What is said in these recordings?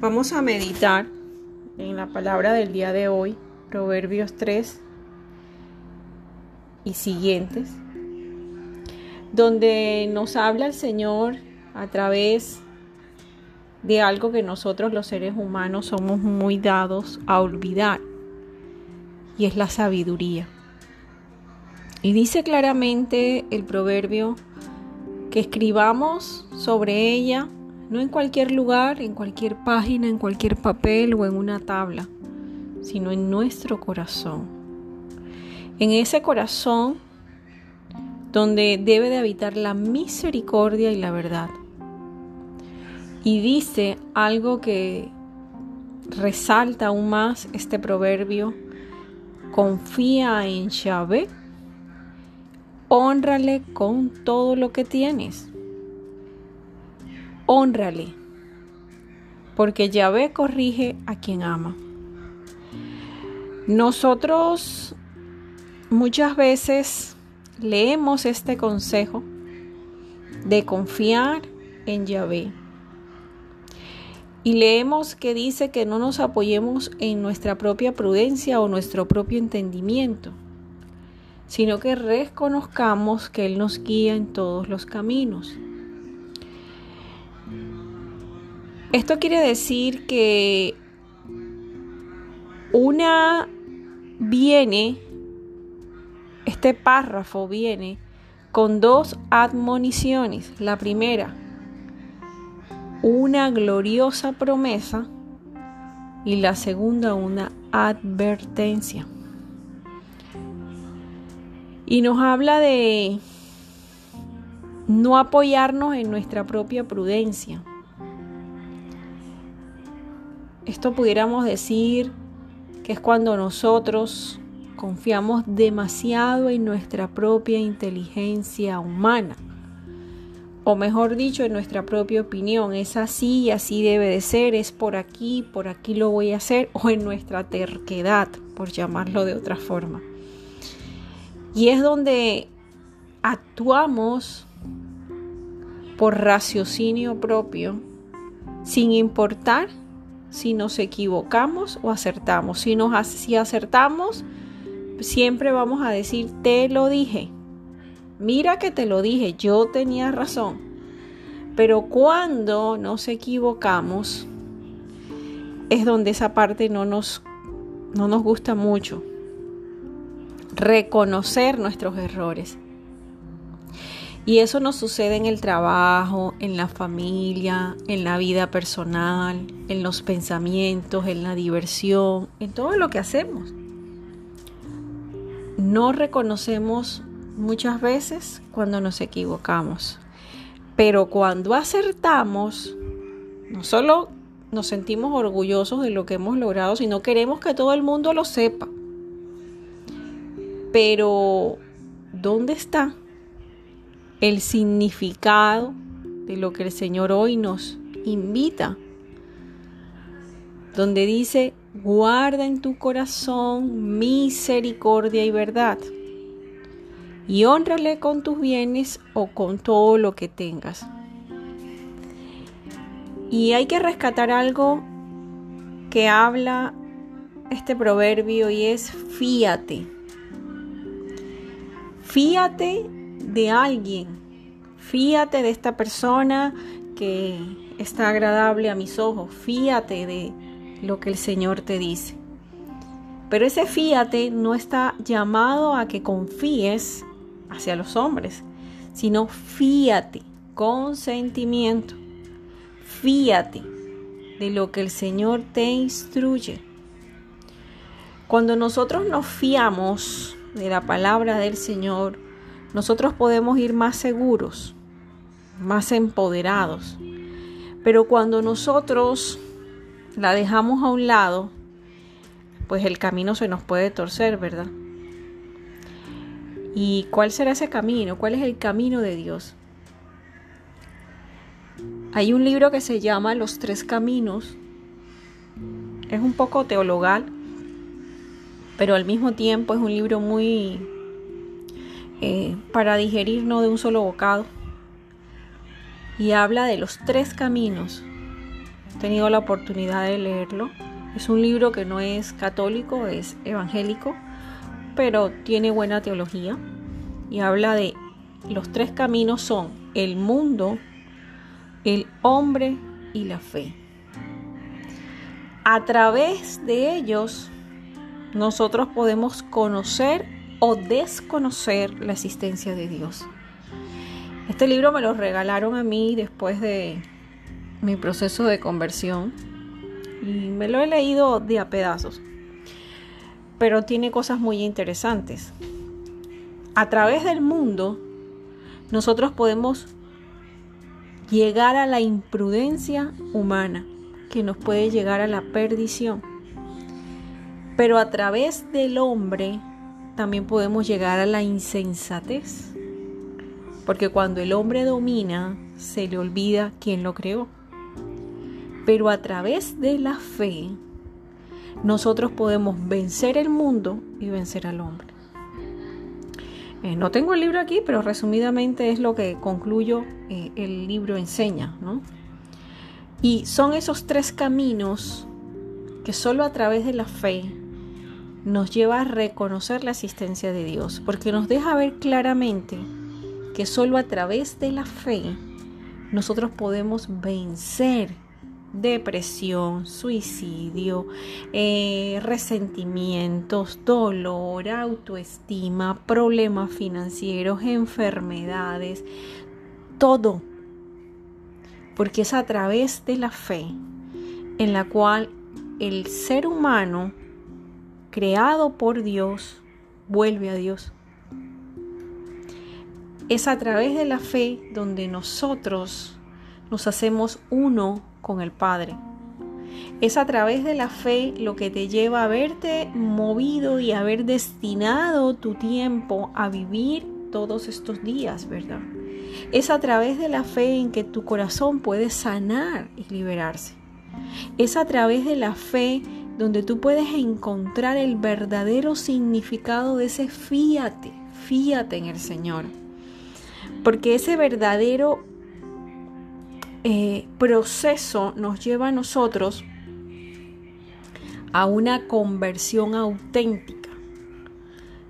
Vamos a meditar en la palabra del día de hoy, Proverbios 3 y siguientes, donde nos habla el Señor a través de algo que nosotros los seres humanos somos muy dados a olvidar, y es la sabiduría. Y dice claramente el proverbio que escribamos sobre ella no en cualquier lugar, en cualquier página, en cualquier papel o en una tabla, sino en nuestro corazón. En ese corazón donde debe de habitar la misericordia y la verdad. Y dice algo que resalta aún más este proverbio, confía en Yahvé, honrale con todo lo que tienes honrale, porque Yahvé corrige a quien ama. Nosotros muchas veces leemos este consejo de confiar en Yahvé. Y leemos que dice que no nos apoyemos en nuestra propia prudencia o nuestro propio entendimiento, sino que reconozcamos que Él nos guía en todos los caminos. Esto quiere decir que una viene, este párrafo viene con dos admoniciones. La primera, una gloriosa promesa y la segunda, una advertencia. Y nos habla de no apoyarnos en nuestra propia prudencia, esto pudiéramos decir que es cuando nosotros confiamos demasiado en nuestra propia inteligencia humana. O mejor dicho, en nuestra propia opinión. Es así así debe de ser. Es por aquí, por aquí lo voy a hacer. O en nuestra terquedad, por llamarlo de otra forma. Y es donde actuamos por raciocinio propio, sin importar si nos equivocamos o acertamos. Si, nos, si acertamos, siempre vamos a decir, te lo dije. Mira que te lo dije, yo tenía razón. Pero cuando nos equivocamos, es donde esa parte no nos, no nos gusta mucho. Reconocer nuestros errores. Y eso nos sucede en el trabajo, en la familia, en la vida personal, en los pensamientos, en la diversión, en todo lo que hacemos. No reconocemos muchas veces cuando nos equivocamos, pero cuando acertamos, no solo nos sentimos orgullosos de lo que hemos logrado, sino queremos que todo el mundo lo sepa. Pero, ¿dónde está el significado de lo que el Señor hoy nos invita, donde dice, guarda en tu corazón misericordia y verdad, y honrale con tus bienes o con todo lo que tengas. Y hay que rescatar algo que habla este proverbio y es fíate. Fíate de alguien. Fíate de esta persona que está agradable a mis ojos. Fíate de lo que el Señor te dice. Pero ese fíate no está llamado a que confíes hacia los hombres, sino fíate con sentimiento. Fíate de lo que el Señor te instruye. Cuando nosotros nos fiamos de la palabra del Señor, nosotros podemos ir más seguros, más empoderados. Pero cuando nosotros la dejamos a un lado, pues el camino se nos puede torcer, ¿verdad? ¿Y cuál será ese camino? ¿Cuál es el camino de Dios? Hay un libro que se llama Los Tres Caminos. Es un poco teologal, pero al mismo tiempo es un libro muy eh, para digerir no de un solo bocado. Y habla de los tres caminos he tenido la oportunidad de leerlo. Es un libro que no es católico, es evangélico, pero tiene buena teología y habla de los tres caminos son el mundo, el hombre y la fe. A través de ellos nosotros podemos conocer o desconocer la existencia de Dios. Este libro me lo regalaron a mí después de mi proceso de conversión y me lo he leído de a pedazos, pero tiene cosas muy interesantes. A través del mundo nosotros podemos llegar a la imprudencia humana que nos puede llegar a la perdición. Pero a través del hombre también podemos llegar a la insensatez. Porque cuando el hombre domina, se le olvida quién lo creó. Pero a través de la fe, nosotros podemos vencer el mundo y vencer al hombre. Eh, no tengo el libro aquí, pero resumidamente es lo que concluyo eh, el libro enseña, ¿no? Y son esos tres caminos que solo a través de la fe nos lleva a reconocer la existencia de Dios, porque nos deja ver claramente que solo a través de la fe nosotros podemos vencer depresión, suicidio, eh, resentimientos, dolor, autoestima, problemas financieros, enfermedades, todo. Porque es a través de la fe en la cual el ser humano creado por Dios vuelve a Dios. Es a través de la fe donde nosotros nos hacemos uno con el Padre. Es a través de la fe lo que te lleva a verte movido y haber destinado tu tiempo a vivir todos estos días, ¿verdad? Es a través de la fe en que tu corazón puede sanar y liberarse. Es a través de la fe donde tú puedes encontrar el verdadero significado de ese fíate, fíate en el Señor. Porque ese verdadero eh, proceso nos lleva a nosotros a una conversión auténtica.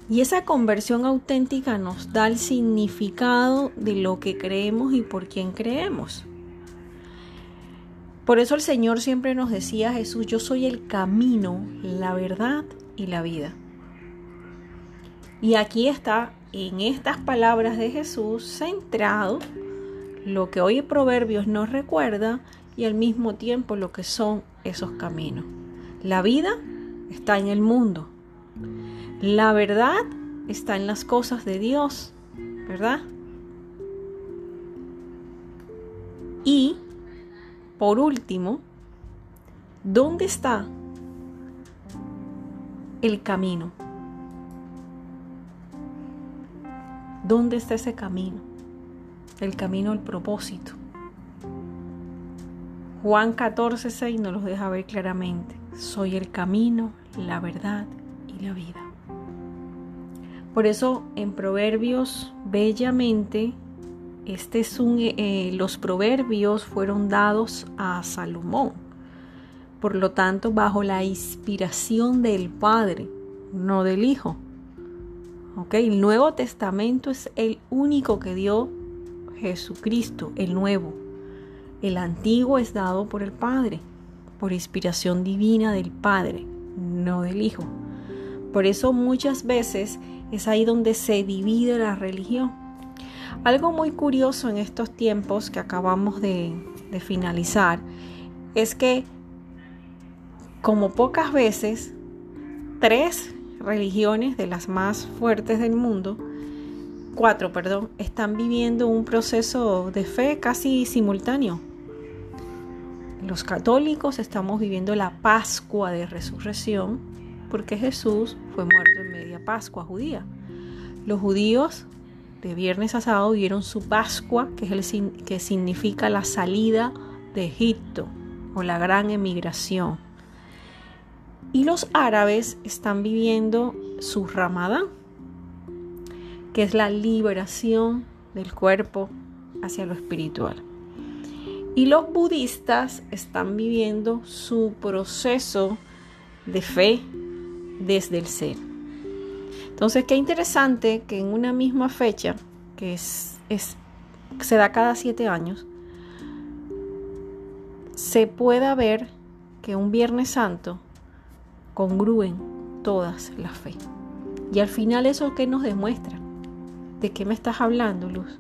Y esa conversión auténtica nos da el significado de lo que creemos y por quién creemos. Por eso el Señor siempre nos decía Jesús, yo soy el camino, la verdad y la vida. Y aquí está, en estas palabras de Jesús, centrado lo que hoy Proverbios nos recuerda y al mismo tiempo lo que son esos caminos. La vida está en el mundo. La verdad está en las cosas de Dios, ¿verdad? Y, por último, ¿dónde está el camino? ¿Dónde está ese camino? el camino al propósito. Juan 14, 6 nos los deja ver claramente. Soy el camino, la verdad y la vida. Por eso en Proverbios, bellamente, este eh, los proverbios fueron dados a Salomón. Por lo tanto, bajo la inspiración del Padre, no del Hijo. El Nuevo Testamento es el único que dio Jesucristo, el nuevo. El antiguo es dado por el Padre, por inspiración divina del Padre, no del Hijo. Por eso muchas veces es ahí donde se divide la religión. Algo muy curioso en estos tiempos que acabamos de, finalizar es que como pocas veces, tres religiones de las más fuertes del mundo cuatro, perdón, están viviendo un proceso de fe casi simultáneo. Los católicos estamos viviendo la Pascua de Resurrección porque Jesús fue muerto en media Pascua judía. Los judíos de viernes a sábado vieron su Pascua, que, es el, que significa la salida de Egipto o la gran emigración. Y los árabes están viviendo su Ramadán, que es la liberación del cuerpo hacia lo espiritual. Y los budistas están viviendo su proceso de fe desde el ser. Entonces, qué interesante que en una misma fecha, que es, se da cada siete años, se pueda ver que un Viernes Santo congrúen todas las fe. Y al final eso que nos demuestra, ¿de qué me estás hablando, Luz?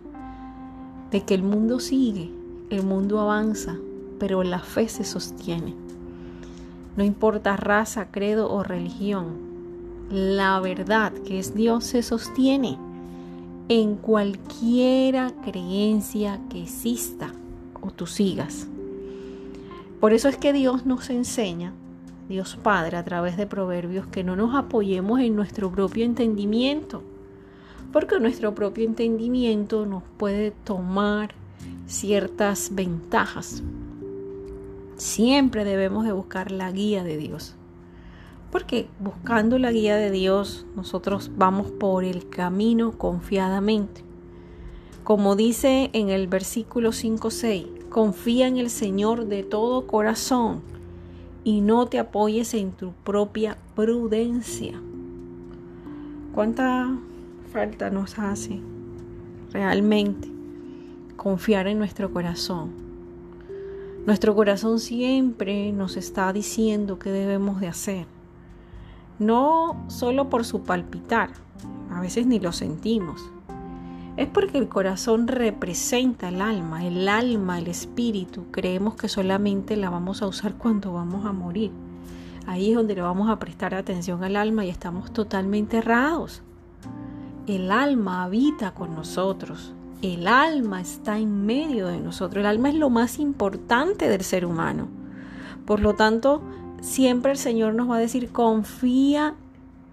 De que el mundo sigue, el mundo avanza, pero la fe se sostiene. No importa raza, credo o religión, la verdad que es Dios se sostiene en cualquiera creencia que exista o tú sigas. Por eso es que Dios nos enseña, Dios Padre, a través de proverbios, que no nos apoyemos en nuestro propio entendimiento, porque nuestro propio entendimiento nos puede tomar ciertas ventajas. Siempre debemos de buscar la guía de Dios. Porque buscando la guía de Dios, nosotros vamos por el camino confiadamente. Como dice en el versículo 5-6, Confía en el Señor de todo corazón y no te apoyes en tu propia prudencia. ¿Cuánta falta nos hace realmente confiar en nuestro corazón? Nuestro corazón siempre nos está diciendo qué debemos de hacer. No solo por su palpitar, a veces ni lo sentimos, es porque el corazón representa el alma, el alma, el espíritu. Creemos que solamente la vamos a usar cuando vamos a morir. Ahí es donde le vamos a prestar atención al alma y estamos totalmente errados. El alma habita con nosotros. El alma está en medio de nosotros. El alma es lo más importante del ser humano. Por lo tanto, siempre el Señor nos va a decir, confía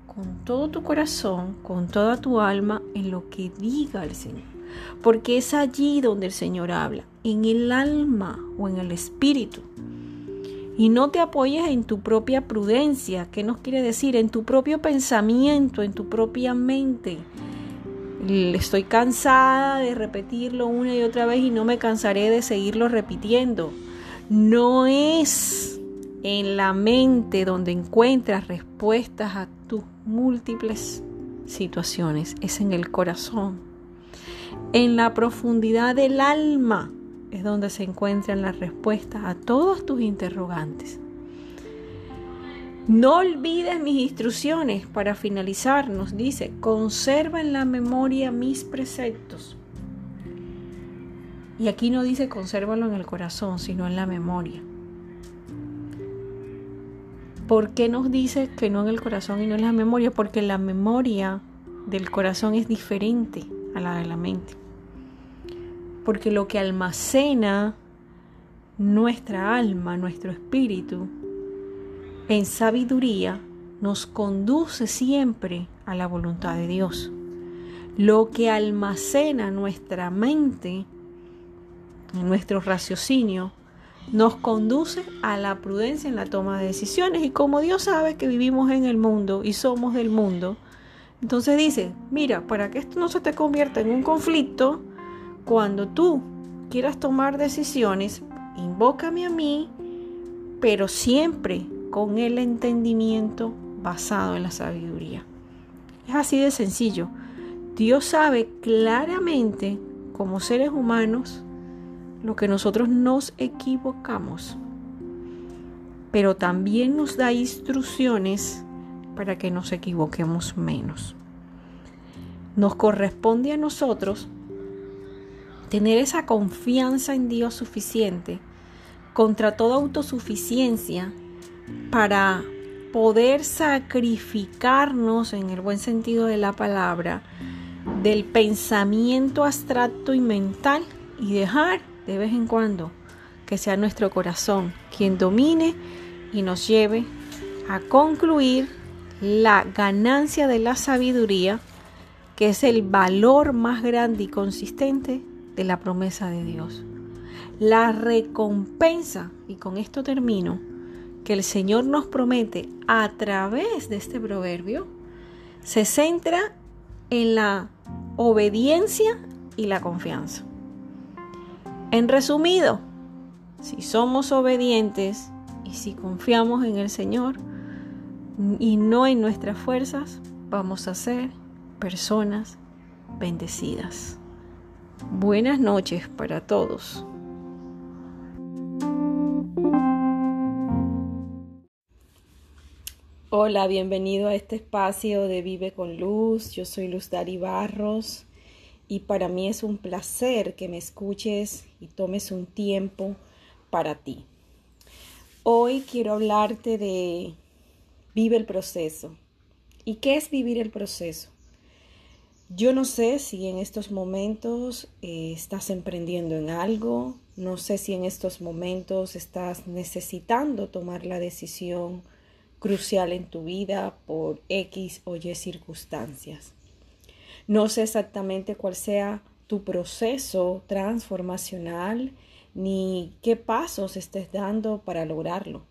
con todo tu corazón, con toda tu alma, en lo que diga el Señor. Porque es allí donde el Señor habla, en el alma o en el espíritu. Y no te apoyes en tu propia prudencia. ¿Qué nos quiere decir? En tu propio pensamiento, en tu propia mente. Estoy cansada de repetirlo una y otra vez y no me cansaré de seguirlo repitiendo. No es en la mente donde encuentras respuestas a tus múltiples situaciones, es en el corazón. En la profundidad del alma es donde se encuentran las respuestas a todos tus interrogantes. No olvides mis instrucciones. Para finalizar, nos dice, conserva en la memoria mis preceptos. Y aquí no dice consérvalo en el corazón, sino en la memoria. ¿Por qué nos dice que no en el corazón y no en la memoria? Porque la memoria del corazón es diferente a la de la mente. Porque lo que almacena nuestra alma, nuestro espíritu, en sabiduría, nos conduce siempre a la voluntad de Dios. Lo que almacena nuestra mente, en nuestro raciocinio, nos conduce a la prudencia en la toma de decisiones. Y como Dios sabe que vivimos en el mundo y somos del mundo, entonces dice, mira, para que esto no se te convierta en un conflicto, cuando tú quieras tomar decisiones, invócame a mí, pero siempre con el entendimiento basado en la sabiduría. Es así de sencillo. Dios sabe claramente, como seres humanos, lo que nosotros nos equivocamos, pero también nos da instrucciones para que nos equivoquemos menos. Nos corresponde a nosotros tener esa confianza en Dios suficiente contra toda autosuficiencia para poder sacrificarnos en el buen sentido de la palabra del pensamiento abstracto y mental y dejar de vez en cuando que sea nuestro corazón quien domine y nos lleve a concluir la ganancia de la sabiduría, que es el valor más grande y consistente de la promesa de Dios. La recompensa, y con esto termino, que el Señor nos promete a través de este proverbio, se centra en la obediencia y la confianza. En resumido, si somos obedientes y si confiamos en el Señor y no en nuestras fuerzas, vamos a ser personas bendecidas. Buenas noches para todos. Hola, bienvenido a este espacio de Vive con Luz. Yo soy Luz Dari Barros y para mí es un placer que me escuches y tomes un tiempo para ti. Hoy quiero hablarte de Vive el proceso. ¿Y qué es vivir el proceso? Yo no sé si en estos momentos eh, estás emprendiendo en algo, no sé si en estos momentos estás necesitando tomar la decisión crucial en tu vida por X o Y circunstancias. No sé exactamente cuál sea tu proceso transformacional ni qué pasos estés dando para lograrlo.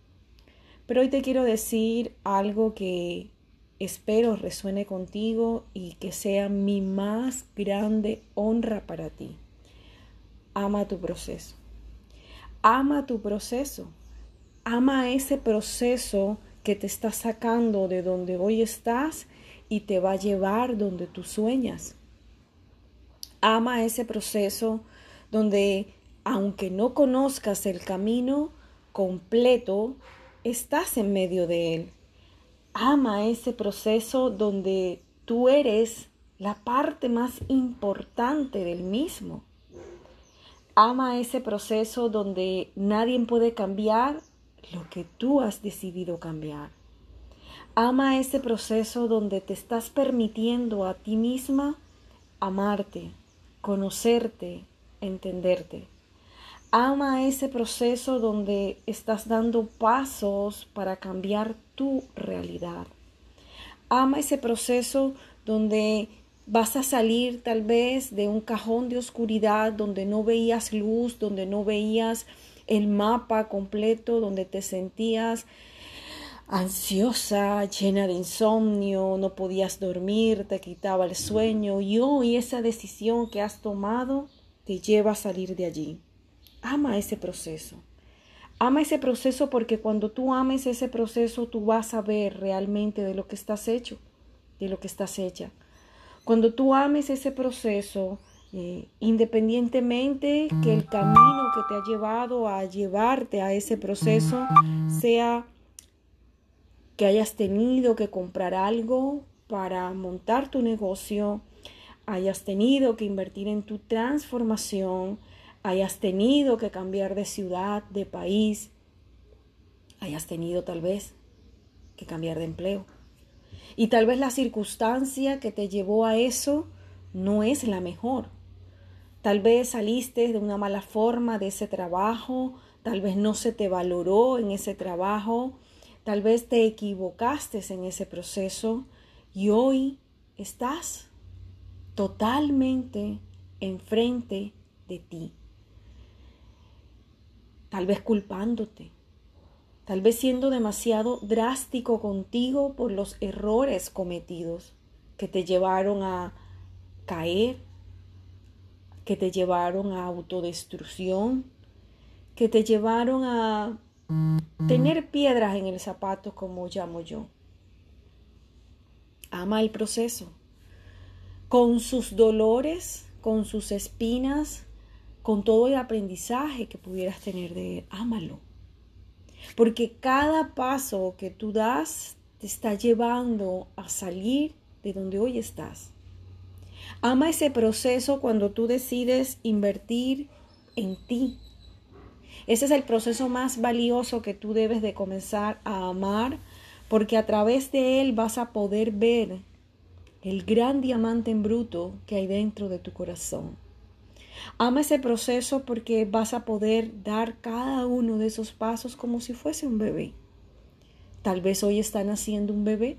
Pero hoy te quiero decir algo que espero resuene contigo y que sea mi más grande honra para ti. Ama tu proceso. Ama tu proceso. Ama ese proceso que te está sacando de donde hoy estás y te va a llevar donde tú sueñas. Ama ese proceso donde, aunque no conozcas el camino completo, estás en medio de él ama ese proceso donde tú eres la parte más importante del mismo. Ama ese proceso donde nadie puede cambiar lo que tú has decidido cambiar. Ama ese proceso donde te estás permitiendo a ti misma amarte, conocerte, entenderte. Ama ese proceso donde estás dando pasos para cambiar tu realidad. Ama ese proceso donde vas a salir tal vez de un cajón de oscuridad donde no veías luz, donde no veías el mapa completo, donde te sentías ansiosa, llena de insomnio, no podías dormir, te quitaba el sueño y hoy esa decisión que has tomado te lleva a salir de allí. Ama ese proceso. Ama ese proceso porque cuando tú ames ese proceso, tú vas a ver realmente de lo que estás hecho, de lo que estás hecha. Cuando tú ames ese proceso, eh, independientemente que el camino que te ha llevado a llevarte a ese proceso sea que hayas tenido que comprar algo para montar tu negocio, hayas tenido que invertir en tu transformación, hayas tenido que cambiar de ciudad, de país, hayas tenido tal vez que cambiar de empleo. Y tal vez la circunstancia que te llevó a eso no es la mejor. Tal vez saliste de una mala forma de ese trabajo, tal vez no se te valoró en ese trabajo, tal vez te equivocaste en ese proceso y hoy estás totalmente enfrente de ti. Tal vez culpándote, tal vez siendo demasiado drástico contigo por los errores cometidos que te llevaron a caer, que te llevaron a autodestrucción, que te llevaron a tener piedras en el zapato, como llamo yo. Ama el proceso, con sus dolores, con sus espinas, con todo el aprendizaje que pudieras tener de él. Ámalo. Porque cada paso que tú das te está llevando a salir de donde hoy estás. Ama ese proceso cuando tú decides invertir en ti. Ese es el proceso más valioso que tú debes de comenzar a amar porque a través de él vas a poder ver el gran diamante en bruto que hay dentro de tu corazón. Ama ese proceso porque vas a poder dar cada uno de esos pasos como si fuese un bebé. Tal vez hoy están haciendo un bebé.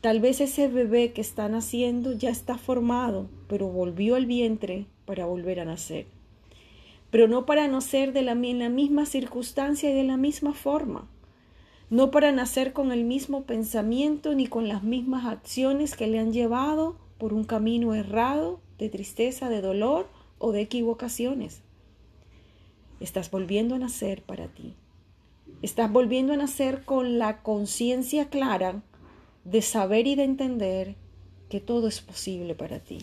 Tal vez ese bebé que están haciendo ya está formado, pero volvió al vientre para volver a nacer. Pero no para nacer de la, en la misma circunstancia y de la misma forma. No para nacer con el mismo pensamiento ni con las mismas acciones que le han llevado por un camino errado de tristeza, de dolor o de equivocaciones. Estás volviendo a nacer para ti. Estás volviendo a nacer con la conciencia clara de saber y de entender que todo es posible para ti.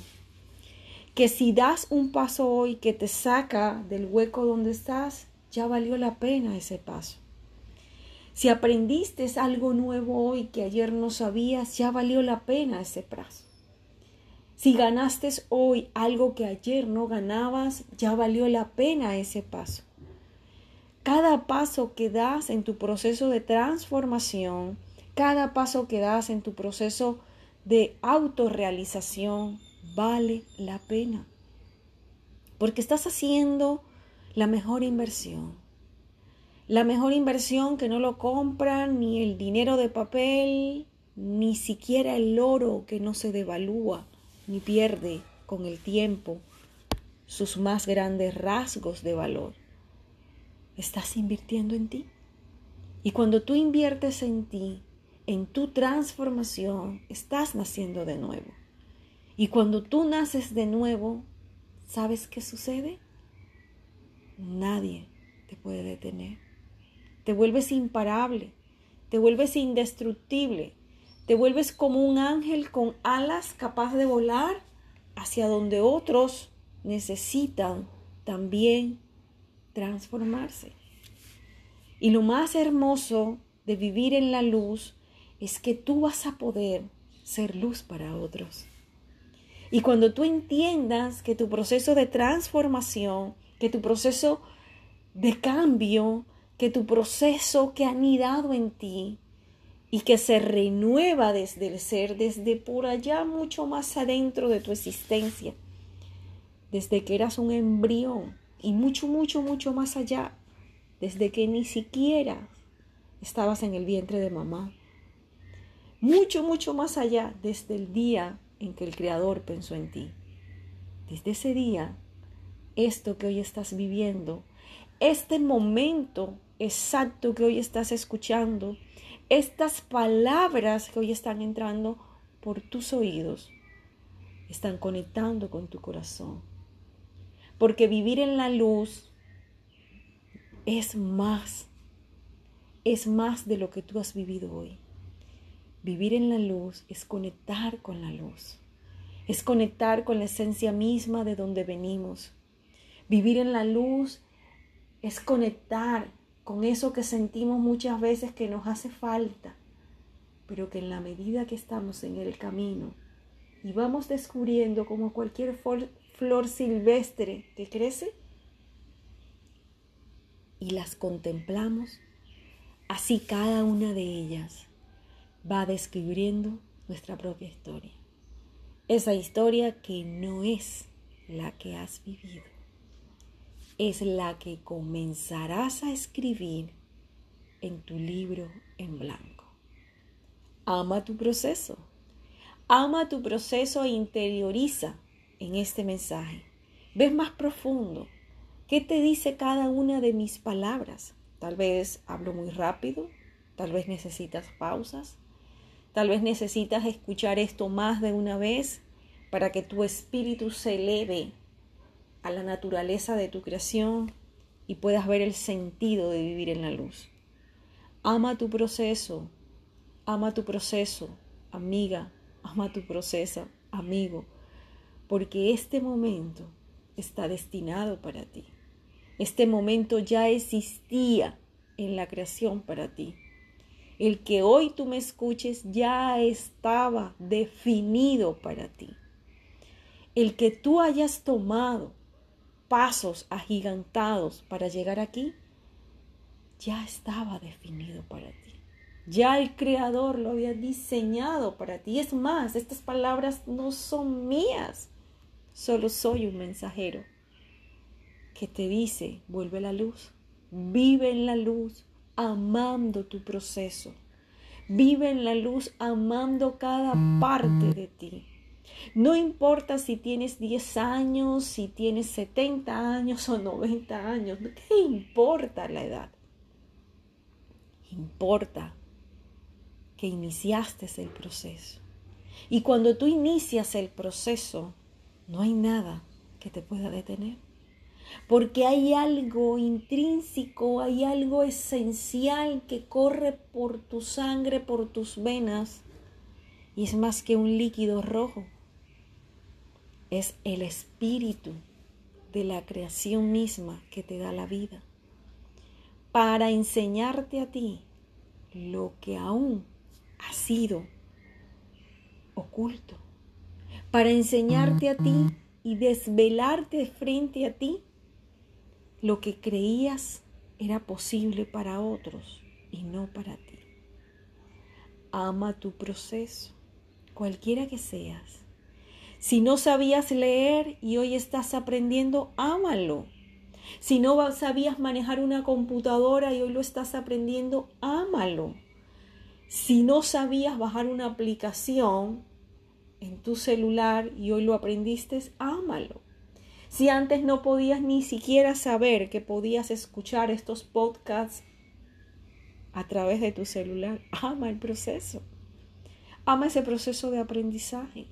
Que si das un paso hoy que te saca del hueco donde estás, ya valió la pena ese paso. Si aprendiste algo nuevo hoy que ayer no sabías, ya valió la pena ese paso. Si ganaste hoy algo que ayer no ganabas, ya valió la pena ese paso. Cada paso que das en tu proceso de transformación, cada paso que das en tu proceso de autorrealización, vale la pena. Porque estás haciendo la mejor inversión. La mejor inversión que no lo compran ni el dinero de papel, ni siquiera el oro que no se devalúa ni pierde con el tiempo sus más grandes rasgos de valor. Estás invirtiendo en ti. Y cuando tú inviertes en ti, en tu transformación, estás naciendo de nuevo. Y cuando tú naces de nuevo, ¿sabes qué sucede? Nadie te puede detener. Te vuelves imparable, te vuelves indestructible, te vuelves como un ángel con alas capaz de volar hacia donde otros necesitan también transformarse. Y lo más hermoso de vivir en la luz es que tú vas a poder ser luz para otros. Y cuando tú entiendas que tu proceso de transformación, que tu proceso de cambio, que tu proceso que ha anidado en ti y que se renueva desde el ser, desde por allá mucho más adentro de tu existencia, desde que eras un embrión y mucho, mucho, mucho más allá, desde que ni siquiera estabas en el vientre de mamá, mucho, mucho más allá, desde el día en que el Creador pensó en ti. Desde ese día, esto que hoy estás viviendo, este momento exacto que hoy estás escuchando, estas palabras que hoy están entrando por tus oídos, están conectando con tu corazón. Porque vivir en la luz es más, es más de lo que tú has vivido hoy. Vivir en la luz es conectar con la luz, es conectar con la esencia misma de donde venimos. Vivir en la luz es conectar con eso que sentimos muchas veces que nos hace falta, pero que en la medida que estamos en el camino y vamos descubriendo como cualquier flor silvestre que crece y las contemplamos, así cada una de ellas va descubriendo nuestra propia historia. Esa historia que no es la que has vivido, es la que comenzarás a escribir en tu libro en blanco. Ama tu proceso. Ama tu proceso e interioriza en este mensaje. Ves más profundo. ¿Qué te dice cada una de mis palabras? Tal vez hablo muy rápido, tal vez necesitas pausas, Tal vez necesitas escuchar esto más de una vez para que tu espíritu se eleve a la naturaleza de tu creación y puedas ver el sentido de vivir en la luz. Ama tu proceso, ama tu proceso, amiga, ama tu proceso, amigo, porque este momento está destinado para ti. Este momento ya existía en la creación para ti. El que hoy tú me escuches ya estaba definido para ti. El que tú hayas tomado pasos agigantados para llegar aquí, ya estaba definido para ti. Ya el Creador lo había diseñado para ti. Es más, estas palabras no son mías. Solo soy un mensajero que te dice, vuelve la luz, vive en la luz, amando tu proceso. Vive en la luz amando cada parte de ti. No importa si tienes 10 años, si tienes 70 años o 90 años, ¿qué importa la edad? Importa que iniciaste el proceso. Y cuando tú inicias el proceso, no hay nada que te pueda detener. Porque hay algo intrínseco, hay algo esencial que corre por tu sangre, por tus venas, y es más que un líquido rojo, es el espíritu de la creación misma que te da la vida, para enseñarte a ti lo que aún ha sido oculto, para enseñarte a ti y desvelarte frente a ti lo que creías era posible para otros y no para ti. Ama tu proceso, cualquiera que seas. Si no sabías leer y hoy estás aprendiendo, ámalo. Si no sabías manejar una computadora y hoy lo estás aprendiendo, ámalo. Si no sabías bajar una aplicación en tu celular y hoy lo aprendiste, ámalo. Si antes no podías ni siquiera saber que podías escuchar estos podcasts a través de tu celular, ama el proceso. Ama ese proceso de aprendizaje.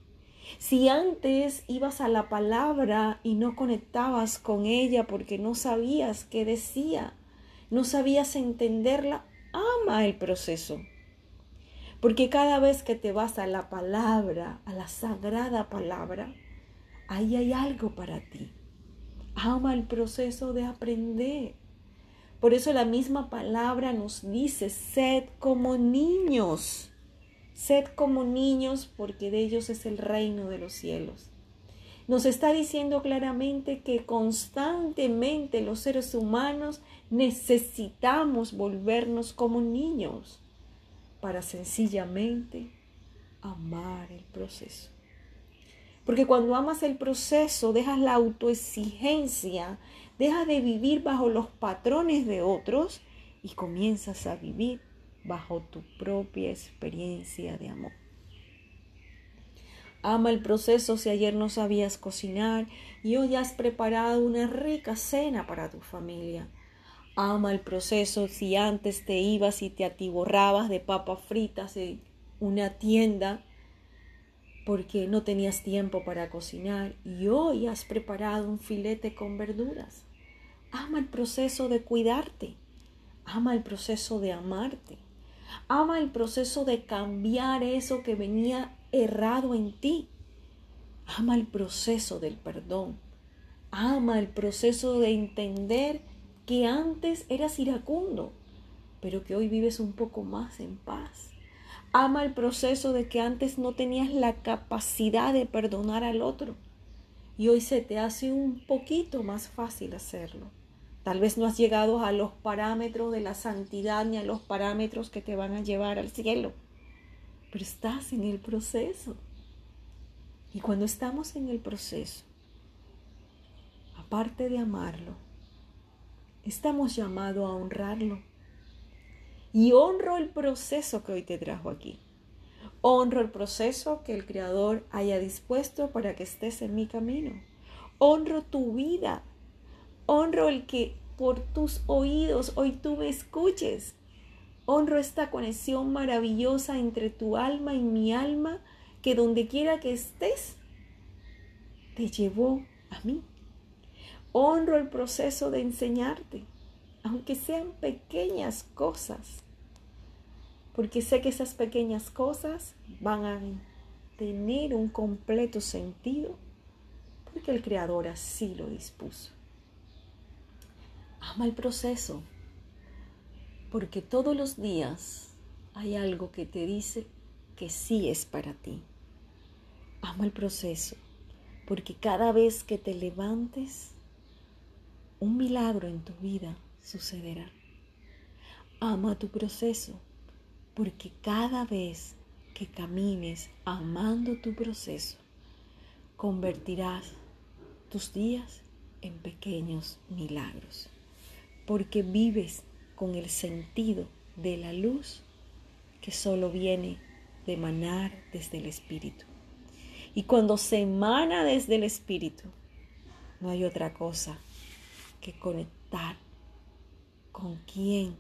Si antes ibas a la palabra y no conectabas con ella porque no sabías qué decía, no sabías entenderla, ama el proceso. Porque cada vez que te vas a la palabra, a la sagrada palabra, ahí hay algo para ti. Ama el proceso de aprender. Por eso la misma palabra nos dice, sed como niños. Sed como niños porque de ellos es el reino de los cielos. Nos está diciendo claramente que constantemente los seres humanos necesitamos volvernos como niños para sencillamente amar el proceso. Porque cuando amas el proceso, dejas la autoexigencia, dejas de vivir bajo los patrones de otros y comienzas a vivir bajo tu propia experiencia de amor. Ama el proceso si ayer no sabías cocinar y hoy has preparado una rica cena para tu familia. Ama el proceso si antes te ibas y te atiborrabas de papas fritas en una tienda porque no tenías tiempo para cocinar y hoy has preparado un filete con verduras. Ama el proceso de cuidarte. Ama el proceso de amarte. Ama el proceso de cambiar eso que venía errado en ti. Ama el proceso del perdón. Ama el proceso de entender que antes eras iracundo, pero que hoy vives un poco más en paz. Ama el proceso de que antes no tenías la capacidad de perdonar al otro y hoy se te hace un poquito más fácil hacerlo. Tal vez no has llegado a los parámetros de la santidad ni a los parámetros que te van a llevar al cielo, pero estás en el proceso. Y cuando estamos en el proceso, aparte de amarlo, estamos llamados a honrarlo y honro el proceso que hoy te trajo aquí. Honro el proceso que el Creador haya dispuesto para que estés en mi camino. Honro tu vida. Honro el que por tus oídos hoy tú me escuches. Honro esta conexión maravillosa entre tu alma y mi alma que donde quiera que estés te llevó a mí. Honro el proceso de enseñarte aunque sean pequeñas cosas, porque sé que esas pequeñas cosas van a tener un completo sentido, porque el Creador así lo dispuso. Ama el proceso, porque todos los días hay algo que te dice que sí es para ti. Ama el proceso, porque cada vez que te levantes, un milagro en tu vida sucederá. Ama tu proceso, porque cada vez que camines amando tu proceso, convertirás tus días en pequeños milagros, porque vives con el sentido de la luz que solo viene de emanar desde el Espíritu. Y cuando se emana desde el Espíritu, no hay otra cosa que conectar con quién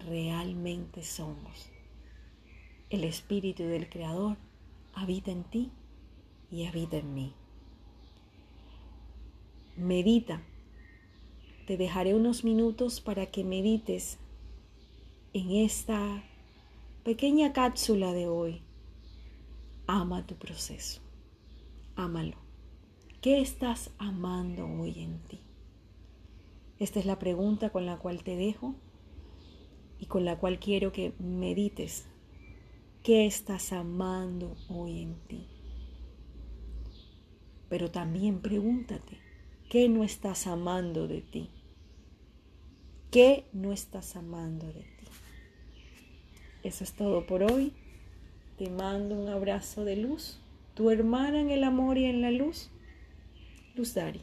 realmente somos. El Espíritu del Creador habita en ti y habita en mí. Medita te dejaré unos minutos para que medites en esta pequeña cápsula de hoy. Ama tu proceso. Ámalo. ¿Qué estás amando hoy en ti? Esta es la pregunta con la cual te dejo y con la cual quiero que medites. ¿Qué estás amando hoy en ti? Pero también pregúntate, ¿qué no estás amando de ti? ¿Qué no estás amando de ti? Eso es todo por hoy. Te mando un abrazo de luz. Tu hermana en el amor y en la luz, Luz Dari.